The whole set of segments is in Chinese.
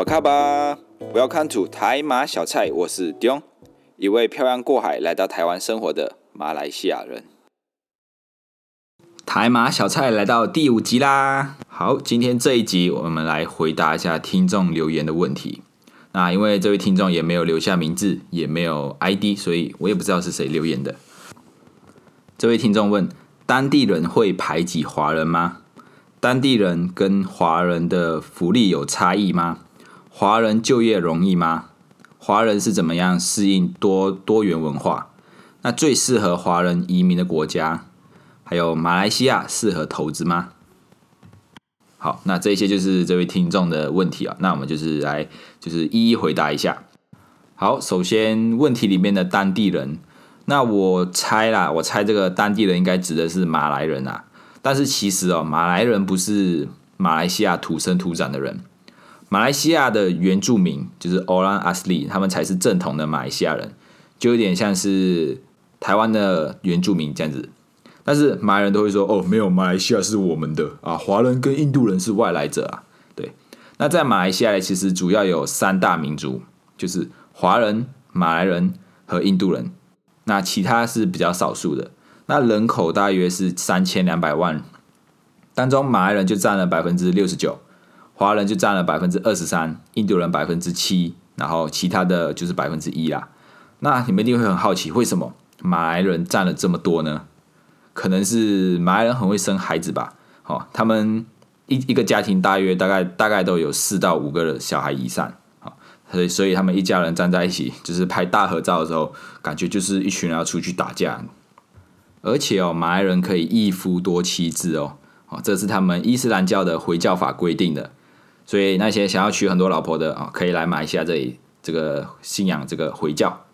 巴卡巴，Welcome to 台马小菜，我是 Dion，一位漂洋过海来到台湾生活的马来西亚人。台马小菜来到第五集啦！好，今天这一集我们来回答一下听众留言的问题。那因为这位听众也没有留下名字，也没有 ID，所以我也不知道是谁留言的。这位听众问：当地人会排挤华人吗？当地人跟华人的福利有差异吗？华人就业容易吗？华人是怎么样适应多多元文化？那最适合华人移民的国家？还有马来西亚适合投资吗？好，那这些就是这位听众的问题啊。那我们就是来，就是一一回答一下。好，首先问题里面的当地人，那我猜啦，我猜这个当地人应该指的是马来人啊。但是其实哦，马来人不是马来西亚土生土长的人，马来西亚的原住民就是 Orang Asli，他们才是正统的马来西亚人，就有点像是台湾的原住民这样子。但是马来人都会说：“哦，没有，马来西亚是我们的啊，华人跟印度人是外来者啊。”对，那在马来西亚其实主要有三大民族，就是华人、马来人和印度人，那其他是比较少数的。那人口大约是三千两百万，当中马来人就占了百分之六十九，华人就占了百分之二十三，印度人百分之七，然后其他的就是百分之一啦。那你们一定会很好奇，为什么马来人占了这么多呢？可能是马来人很会生孩子吧，哦，他们一一个家庭大约大概大概都有四到五个小孩以上，好，所以所以他们一家人站在一起，就是拍大合照的时候，感觉就是一群人要出去打架。而且哦，马来人可以一夫多妻制哦，哦，这是他们伊斯兰教的回教法规定的，所以那些想要娶很多老婆的啊，可以来马来西亚这里这个信仰这个回教。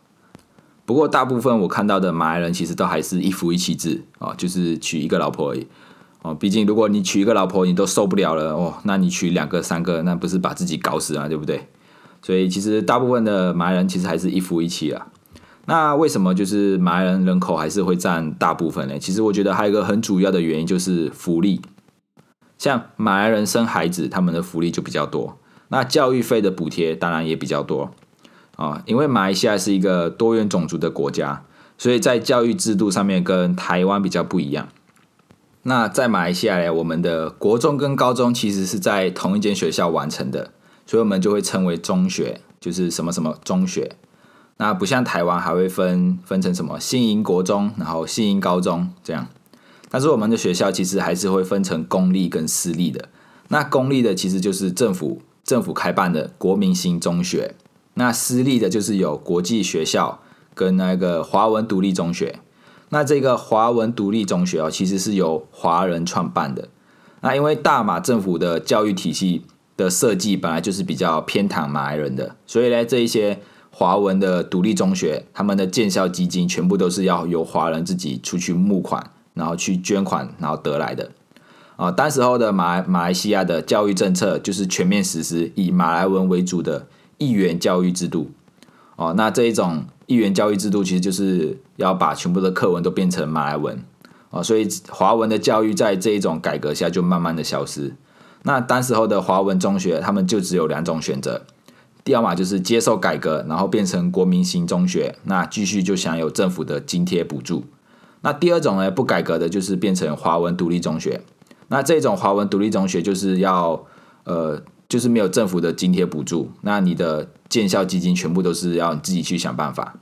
不过，大部分我看到的马来人其实都还是一夫一妻制哦，就是娶一个老婆而已哦。毕竟，如果你娶一个老婆你都受不了了哦，那你娶两个、三个，那不是把自己搞死啊，对不对？所以，其实大部分的马来人其实还是一夫一妻啊。那为什么就是马来人人口还是会占大部分呢？其实我觉得还有一个很主要的原因就是福利，像马来人生孩子，他们的福利就比较多，那教育费的补贴当然也比较多。啊，因为马来西亚是一个多元种族的国家，所以在教育制度上面跟台湾比较不一样。那在马来西亚，我们的国中跟高中其实是在同一间学校完成的，所以我们就会称为中学，就是什么什么中学。那不像台湾还会分分成什么新营国中，然后新营高中这样。但是我们的学校其实还是会分成公立跟私立的。那公立的其实就是政府政府开办的国民型中学。那私立的就是有国际学校跟那个华文独立中学。那这个华文独立中学哦，其实是由华人创办的。那因为大马政府的教育体系的设计本来就是比较偏袒马来人的，所以呢，这一些华文的独立中学，他们的建校基金全部都是要由华人自己出去募款，然后去捐款，然后得来的。啊，当时候的马马来西亚的教育政策就是全面实施以马来文为主的。一元教育制度，哦，那这一种一元教育制度其实就是要把全部的课文都变成马来文，哦，所以华文的教育在这一种改革下就慢慢的消失。那当时候的华文中学，他们就只有两种选择，第二嘛就是接受改革，然后变成国民型中学，那继续就享有政府的津贴补助。那第二种呢，不改革的，就是变成华文独立中学。那这种华文独立中学就是要，呃。就是没有政府的津贴补助，那你的建校基金全部都是要自己去想办法。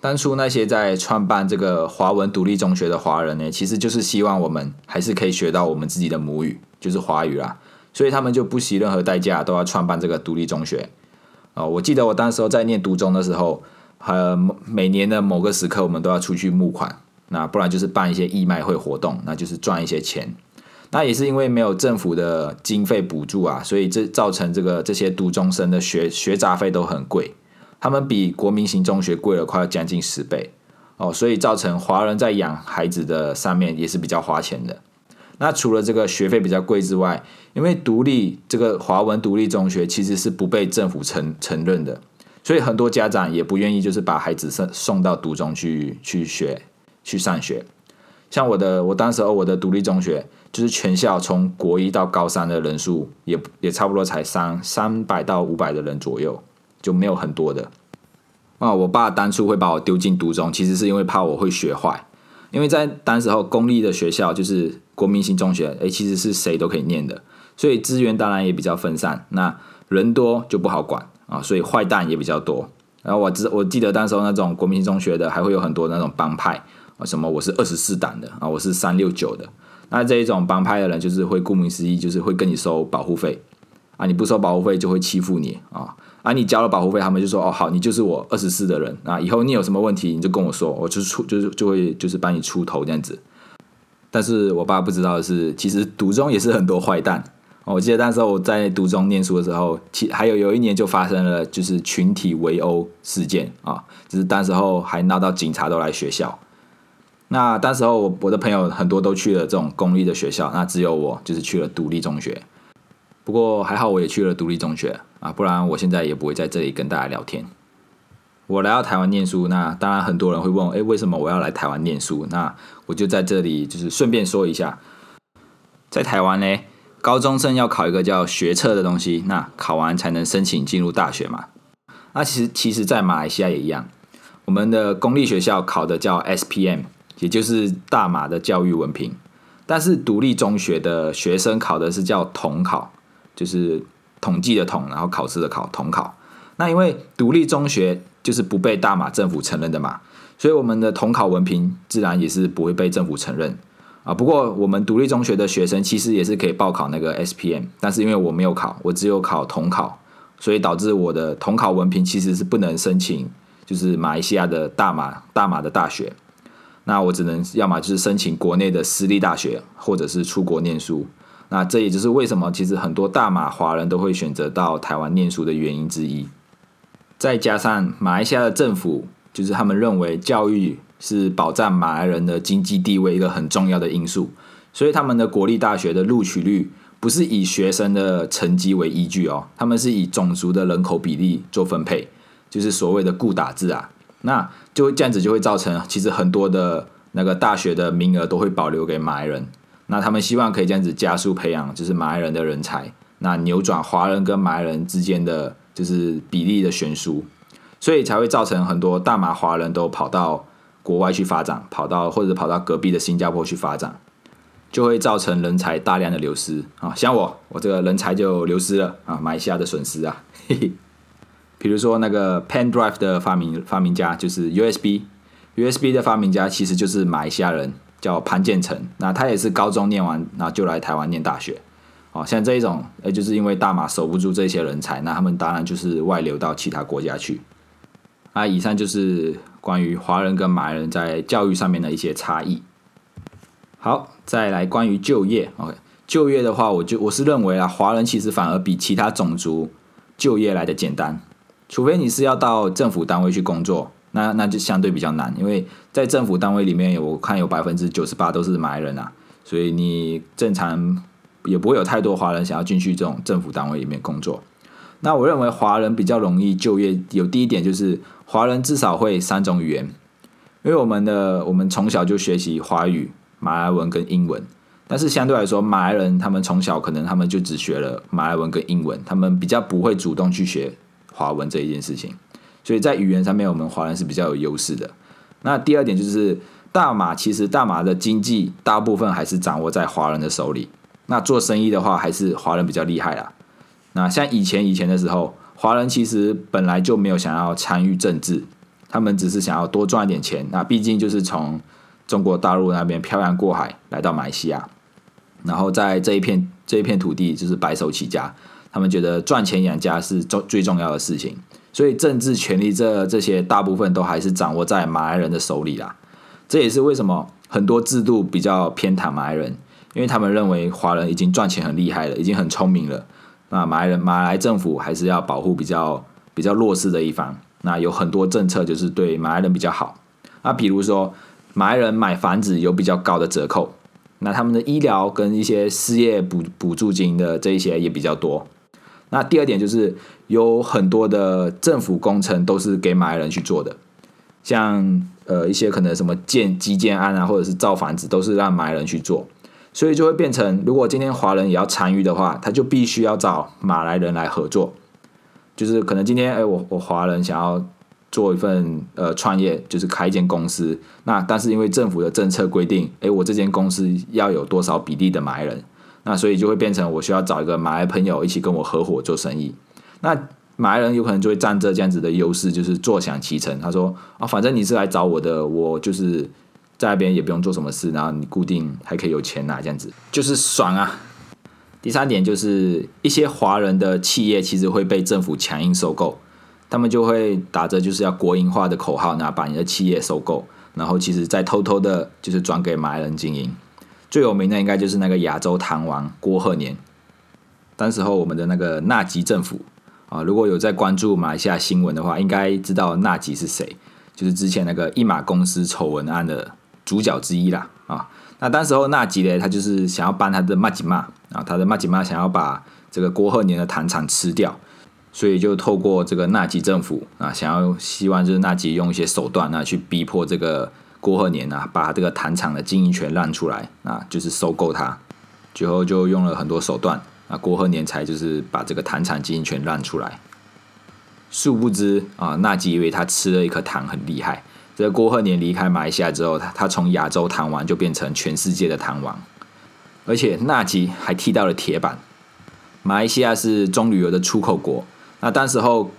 当初那些在创办这个华文独立中学的华人呢，其实就是希望我们还是可以学到我们自己的母语，就是华语啦。所以他们就不惜任何代价都要创办这个独立中学。哦，我记得我当时候在念读中的时候，呃，每年的某个时刻我们都要出去募款，那不然就是办一些义卖会活动，那就是赚一些钱。那也是因为没有政府的经费补助啊，所以这造成这个这些读中生的学学杂费都很贵，他们比国民型中学贵了快要将近十倍哦，所以造成华人在养孩子的上面也是比较花钱的。那除了这个学费比较贵之外，因为独立这个华文独立中学其实是不被政府承承认的，所以很多家长也不愿意就是把孩子送送到独中去去学去上学。像我的，我当时候我的独立中学，就是全校从国一到高三的人数也也差不多才三三百到五百的人左右，就没有很多的。啊，我爸当初会把我丢进独中，其实是因为怕我会学坏，因为在当时候公立的学校就是国民型中学，诶，其实是谁都可以念的，所以资源当然也比较分散，那人多就不好管啊，所以坏蛋也比较多。然后我知我记得当时候那种国民型中学的，还会有很多那种帮派。什么？我是二十四档的啊，我是三六九的。那这一种帮派的人，就是会顾名思义，就是会跟你收保护费啊。你不收保护费，就会欺负你啊。啊，你交了保护费，他们就说哦，好，你就是我二十四的人啊。以后你有什么问题，你就跟我说，我就出，就是就会就是帮你出头这样子。但是我爸不知道的是，其实读中也是很多坏蛋。我记得那时候我在读中念书的时候，其还有有一年就发生了就是群体围殴事件啊，就是当时候还闹到警察都来学校。那当时候我我的朋友很多都去了这种公立的学校，那只有我就是去了独立中学。不过还好我也去了独立中学啊，不然我现在也不会在这里跟大家聊天。我来到台湾念书，那当然很多人会问，哎，为什么我要来台湾念书？那我就在这里就是顺便说一下，在台湾呢，高中生要考一个叫学测的东西，那考完才能申请进入大学嘛。那其实其实在马来西亚也一样，我们的公立学校考的叫 SPM。也就是大马的教育文凭，但是独立中学的学生考的是叫统考，就是统计的统，然后考试的考统考。那因为独立中学就是不被大马政府承认的嘛，所以我们的统考文凭自然也是不会被政府承认啊。不过我们独立中学的学生其实也是可以报考那个 SPM，但是因为我没有考，我只有考统考，所以导致我的统考文凭其实是不能申请，就是马来西亚的大马大马的大学。那我只能要么就是申请国内的私立大学，或者是出国念书。那这也就是为什么其实很多大马华人都会选择到台湾念书的原因之一。再加上马来西亚的政府，就是他们认为教育是保障马来人的经济地位一个很重要的因素，所以他们的国立大学的录取率不是以学生的成绩为依据哦，他们是以种族的人口比例做分配，就是所谓的固打制啊。那就会这样子，就会造成其实很多的那个大学的名额都会保留给马来人。那他们希望可以这样子加速培养，就是马来人的人才，那扭转华人跟马来人之间的就是比例的悬殊，所以才会造成很多大马华人都跑到国外去发展，跑到或者跑到隔壁的新加坡去发展，就会造成人才大量的流失啊。像我，我这个人才就流失了啊，埋下的损失啊，嘿嘿。比如说那个 Pen Drive 的发明发明家就是 USB，USB 的发明家其实就是马来西亚人，叫潘建成。那他也是高中念完，然后就来台湾念大学。哦，像这一种，呃，就是因为大马守不住这些人才，那他们当然就是外流到其他国家去。那，以上就是关于华人跟马来人在教育上面的一些差异。好，再来关于就业。OK，就业的话，我就我是认为啊，华人其实反而比其他种族就业来的简单。除非你是要到政府单位去工作，那那就相对比较难，因为在政府单位里面，我看有百分之九十八都是马来人啊，所以你正常也不会有太多华人想要进去这种政府单位里面工作。那我认为华人比较容易就业，有第一点就是华人至少会三种语言，因为我们的我们从小就学习华语、马来文跟英文，但是相对来说，马来人他们从小可能他们就只学了马来文跟英文，他们比较不会主动去学。华文这一件事情，所以在语言上面，我们华人是比较有优势的。那第二点就是，大马其实大马的经济大部分还是掌握在华人的手里。那做生意的话，还是华人比较厉害啦。那像以前以前的时候，华人其实本来就没有想要参与政治，他们只是想要多赚一点钱。那毕竟就是从中国大陆那边漂洋过海来到马来西亚，然后在这一片这一片土地就是白手起家。他们觉得赚钱养家是重最重要的事情，所以政治权力这这些大部分都还是掌握在马来人的手里啦。这也是为什么很多制度比较偏袒马来人，因为他们认为华人已经赚钱很厉害了，已经很聪明了。那马来人马来政府还是要保护比较比较弱势的一方。那有很多政策就是对马来人比较好。那比如说马来人买房子有比较高的折扣，那他们的医疗跟一些失业补补助金的这一些也比较多。那第二点就是有很多的政府工程都是给马来人去做的，像呃一些可能什么建基建案啊，或者是造房子，都是让马来人去做，所以就会变成，如果今天华人也要参与的话，他就必须要找马来人来合作。就是可能今天，哎，我我华人想要做一份呃创业，就是开一间公司，那但是因为政府的政策规定，哎，我这间公司要有多少比例的马来人，那所以就会变成我需要找一个马来朋友一起跟我合伙做生意，那。马来人有可能就会占着这样子的优势，就是坐享其成。他说：“啊，反正你是来找我的，我就是在那边也不用做什么事，然后你固定还可以有钱拿，这样子就是爽啊。”第三点就是一些华人的企业其实会被政府强硬收购，他们就会打着就是要国营化的口号，然后把你的企业收购，然后其实再偷偷的就是转给马来人经营。最有名的应该就是那个亚洲糖王郭鹤年，当时候我们的那个纳吉政府。啊，如果有在关注马来西亚新闻的话，应该知道纳吉是谁，就是之前那个一马公司丑闻案的主角之一啦。啊，那当时候纳吉呢，他就是想要帮他的马吉玛啊，他的马吉玛想要把这个郭鹤年的糖厂吃掉，所以就透过这个纳吉政府啊，想要希望就是纳吉用一些手段啊，去逼迫这个郭鹤年啊，把这个糖厂的经营权让出来啊，就是收购他，最后就用了很多手段。那郭鹤年才就是把这个糖厂经营权让出来，殊不知啊，纳吉以为他吃了一颗糖很厉害。这个郭鹤年离开马来西亚之后，他他从亚洲糖王就变成全世界的糖王，而且纳吉还踢到了铁板。马来西亚是棕榈油的出口国，那当时候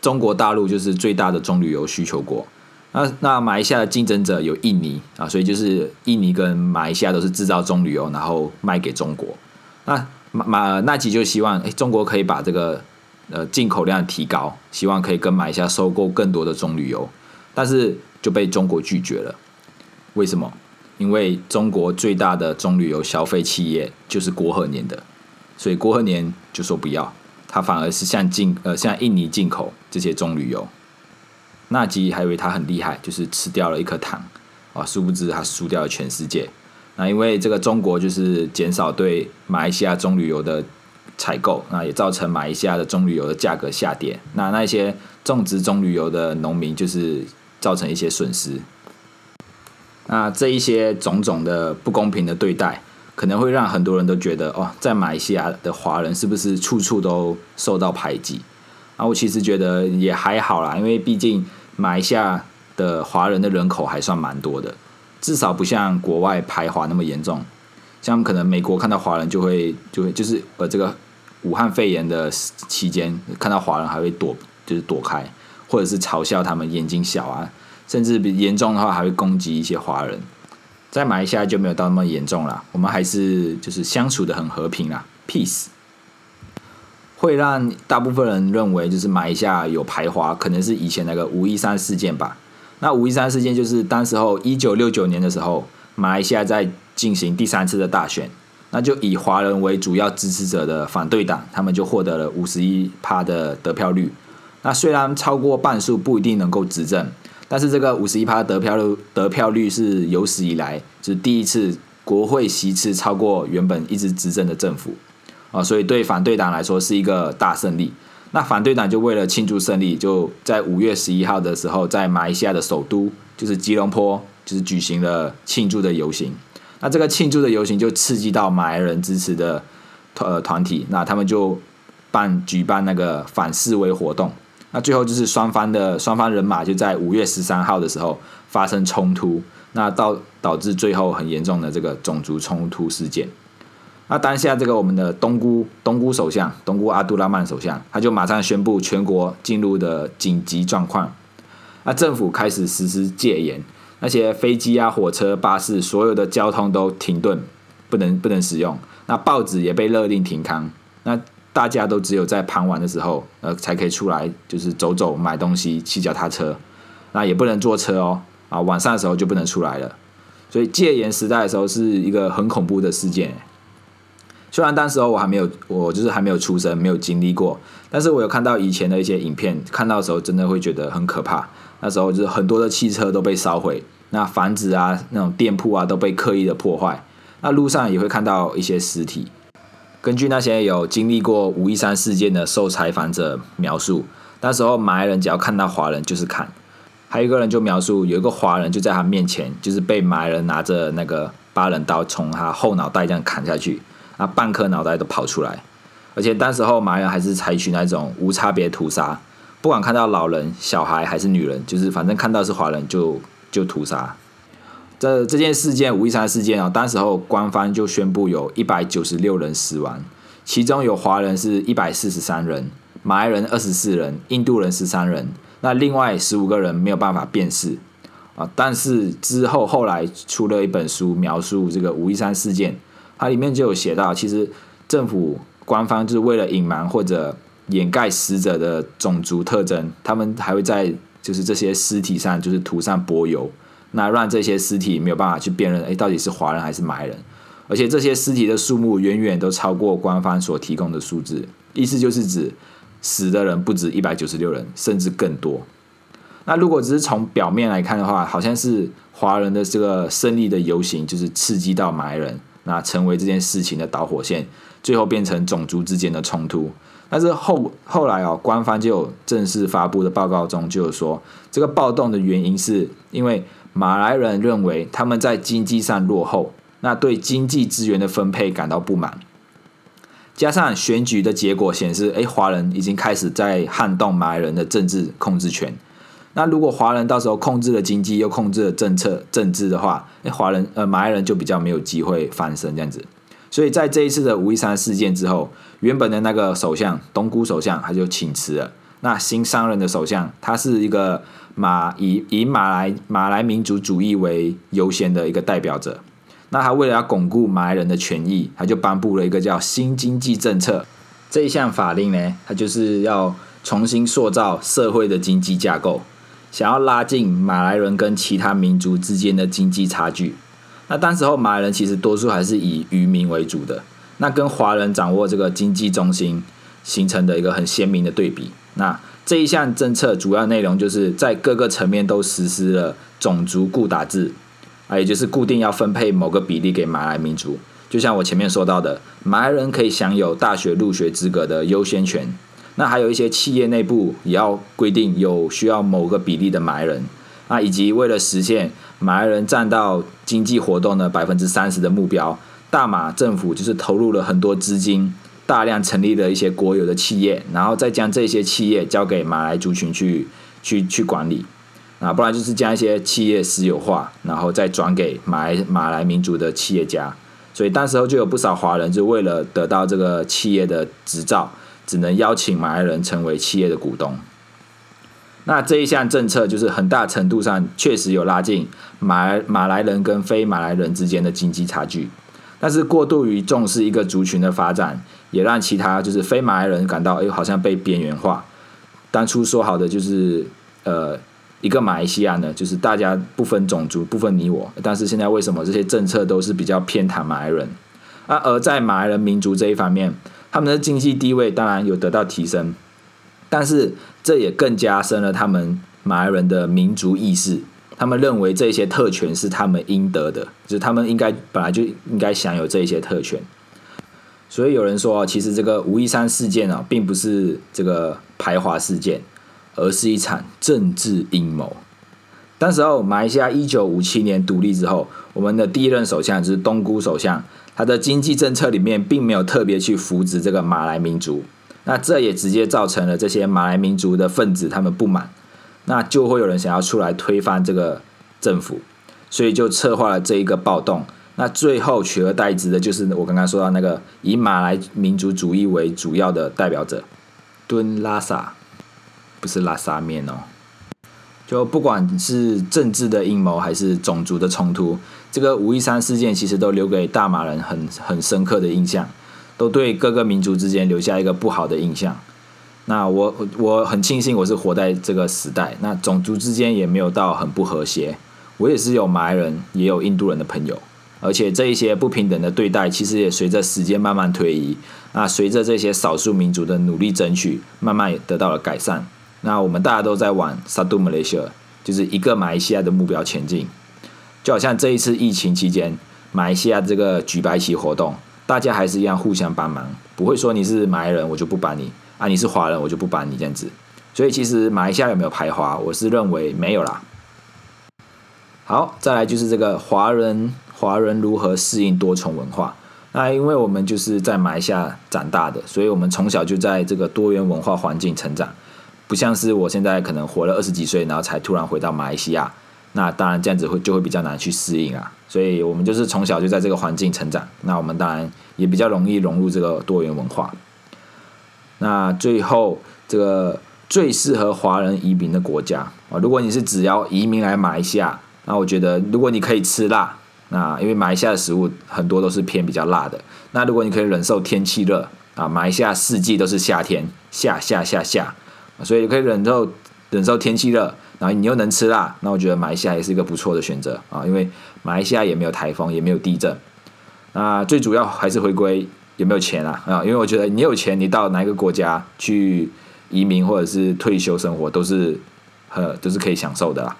中国大陆就是最大的棕榈油需求国。那那马来西亚的竞争者有印尼啊，所以就是印尼跟马来西亚都是制造棕榈油，然后卖给中国。那马马纳吉就希望，哎，中国可以把这个呃进口量提高，希望可以跟马来西亚收购更多的棕榈油，但是就被中国拒绝了。为什么？因为中国最大的棕榈油消费企业就是郭鹤年的，所以郭鹤年就说不要，他反而是向进呃向印尼进口这些棕榈油。纳吉还以为他很厉害，就是吃掉了一颗糖，啊，殊不知他输掉了全世界。那因为这个中国就是减少对马来西亚棕榈油的采购，那也造成马来西亚的棕榈油的价格下跌。那那些种植棕榈油的农民就是造成一些损失。那这一些种种的不公平的对待，可能会让很多人都觉得，哦，在马来西亚的华人是不是处处都受到排挤？啊，我其实觉得也还好啦，因为毕竟马来西亚的华人的人口还算蛮多的。至少不像国外排华那么严重，像可能美国看到华人就会就会就是呃这个武汉肺炎的期间看到华人还会躲就是躲开，或者是嘲笑他们眼睛小啊，甚至比严重的话还会攻击一些华人。在马来西亚就没有到那么严重啦，我们还是就是相处的很和平啦，peace。会让大部分人认为就是马来西亚有排华，可能是以前那个五一三事件吧。那五一三事件就是当时候一九六九年的时候，马来西亚在进行第三次的大选，那就以华人为主要支持者的反对党，他们就获得了五十一趴的得票率。那虽然超过半数不一定能够执政，但是这个五十一趴得票率得票率是有史以来是第一次国会席次超过原本一直执政的政府啊，所以对反对党来说是一个大胜利。那反对党就为了庆祝胜利，就在五月十一号的时候，在马来西亚的首都就是吉隆坡，就是举行了庆祝的游行。那这个庆祝的游行就刺激到马来人支持的呃团体，那他们就办举办那个反示威活动。那最后就是双方的双方人马就在五月十三号的时候发生冲突，那导导致最后很严重的这个种族冲突事件。那当下这个我们的东姑东姑首相东姑阿杜拉曼首相，他就马上宣布全国进入的紧急状况。那政府开始实施戒严，那些飞机啊、火车、巴士，所有的交通都停顿，不能不能使用。那报纸也被勒令停刊。那大家都只有在傍晚的时候，呃，才可以出来，就是走走、买东西、骑脚踏车。那也不能坐车哦，啊，晚上的时候就不能出来了。所以戒严时代的时候是一个很恐怖的事件。虽然当时候我还没有，我就是还没有出生，没有经历过，但是我有看到以前的一些影片，看到的时候真的会觉得很可怕。那时候就是很多的汽车都被烧毁，那房子啊、那种店铺啊都被刻意的破坏，那路上也会看到一些尸体。根据那些有经历过五一三事件的受采访者描述，那时候马来人只要看到华人就是砍，还有一个人就描述有一个华人就在他面前，就是被马来人拿着那个八人刀从他后脑袋这样砍下去，那半颗脑袋都跑出来。而且当时候马来人还是采取那种无差别屠杀，不管看到老人、小孩还是女人，就是反正看到是华人就就屠杀。这这件事件五一三事件啊，当时候官方就宣布有一百九十六人死亡，其中有华人是一百四十三人，马来人二十四人，印度人十三人，那另外十五个人没有办法辨识啊。但是之后后来出了一本书描述这个五一三事件，它里面就有写到，其实政府。官方就是为了隐瞒或者掩盖死者的种族特征，他们还会在就是这些尸体上就是涂上柏油，那让这些尸体没有办法去辨认，哎，到底是华人还是马来人？而且这些尸体的数目远远都超过官方所提供的数字，意思就是指死的人不止一百九十六人，甚至更多。那如果只是从表面来看的话，好像是华人的这个胜利的游行就是刺激到马来人，那成为这件事情的导火线。最后变成种族之间的冲突，但是后后来哦，官方就有正式发布的报告中就有说，这个暴动的原因是因为马来人认为他们在经济上落后，那对经济资源的分配感到不满，加上选举的结果显示，哎，华人已经开始在撼动马来人的政治控制权。那如果华人到时候控制了经济，又控制了政策政治的话，哎，华人呃马来人就比较没有机会翻身这样子。所以在这一次的五一三事件之后，原本的那个首相东姑首相他就请辞了。那新上任的首相，他是一个马以以马来马来民族主义为优先的一个代表者。那他为了要巩固马来人的权益，他就颁布了一个叫新经济政策这一项法令呢，他就是要重新塑造社会的经济架构，想要拉近马来人跟其他民族之间的经济差距。那当时候马来人其实多数还是以渔民为主的，那跟华人掌握这个经济中心形成的一个很鲜明的对比。那这一项政策主要内容就是在各个层面都实施了种族固打制，啊，也就是固定要分配某个比例给马来民族。就像我前面说到的，马来人可以享有大学入学资格的优先权。那还有一些企业内部也要规定有需要某个比例的马来人。那以及为了实现马来人占到经济活动的百分之三十的目标，大马政府就是投入了很多资金，大量成立了一些国有的企业，然后再将这些企业交给马来族群去去去管理，啊，不然就是将一些企业私有化，然后再转给马来马来民族的企业家。所以当时候就有不少华人就为了得到这个企业的执照，只能邀请马来人成为企业的股东。那这一项政策就是很大程度上确实有拉近马马来人跟非马来人之间的经济差距，但是过度于重视一个族群的发展，也让其他就是非马来人感到哎好像被边缘化。当初说好的就是呃一个马来西亚呢，就是大家不分种族不分你我，但是现在为什么这些政策都是比较偏袒马来人？啊，而在马来人民族这一方面，他们的经济地位当然有得到提升。但是这也更加深了他们马来人的民族意识，他们认为这些特权是他们应得的，就是他们应该本来就应该享有这些特权。所以有人说，其实这个五一三事件啊，并不是这个排华事件，而是一场政治阴谋。当时候马来西亚一九五七年独立之后，我们的第一任首相就是东姑首相，他的经济政策里面并没有特别去扶植这个马来民族。那这也直接造成了这些马来民族的分子他们不满，那就会有人想要出来推翻这个政府，所以就策划了这一个暴动。那最后取而代之的就是我刚刚说到那个以马来民族主义为主要的代表者敦拉萨，不是拉萨面哦。就不管是政治的阴谋还是种族的冲突，这个五一三事件其实都留给大马人很很深刻的印象。都对各个民族之间留下一个不好的印象。那我我很庆幸我是活在这个时代，那种族之间也没有到很不和谐。我也是有马来人，也有印度人的朋友，而且这一些不平等的对待，其实也随着时间慢慢推移。那随着这些少数民族的努力争取，慢慢也得到了改善。那我们大家都在往萨杜马来西亚，就是一个马来西亚的目标前进。就好像这一次疫情期间，马来西亚这个举白旗活动。大家还是一样互相帮忙，不会说你是马来人我就不帮你啊，你是华人我就不帮你这样子。所以其实马来西亚有没有排华，我是认为没有啦。好，再来就是这个华人华人如何适应多重文化。那因为我们就是在马来西亚长大的，所以我们从小就在这个多元文化环境成长，不像是我现在可能活了二十几岁，然后才突然回到马来西亚。那当然这样子会就会比较难去适应啊。所以我们就是从小就在这个环境成长，那我们当然也比较容易融入这个多元文化。那最后这个最适合华人移民的国家啊，如果你是只要移民来马来西亚，那我觉得如果你可以吃辣。那因为马来西亚的食物很多都是偏比较辣的。那如果你可以忍受天气热啊，马来西亚四季都是夏天，夏夏夏夏，所以可以忍受忍受天气热，然后你又能吃辣，那我觉得马来西亚也是一个不错的选择啊。因为马来西亚也没有台风，也没有地震。那最主要还是回归有没有钱啊啊？因为我觉得你有钱，你到哪一个国家去移民或者是退休生活，都是呃都是可以享受的啦。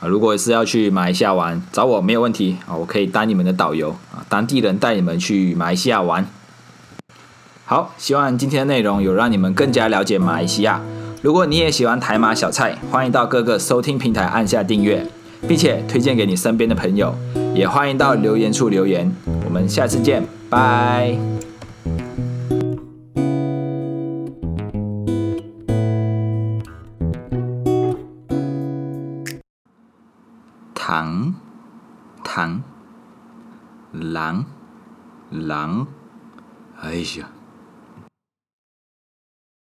啊，如果是要去马来西亚玩，找我没有问题啊，我可以当你们的导游啊，当地人带你们去马来西亚玩。好，希望今天的内容有让你们更加了解马来西亚。如果你也喜欢台马小菜，欢迎到各个收听平台按下订阅，并且推荐给你身边的朋友，也欢迎到留言处留言。我们下次见，拜。糖，糖，狼，狼，哎呀！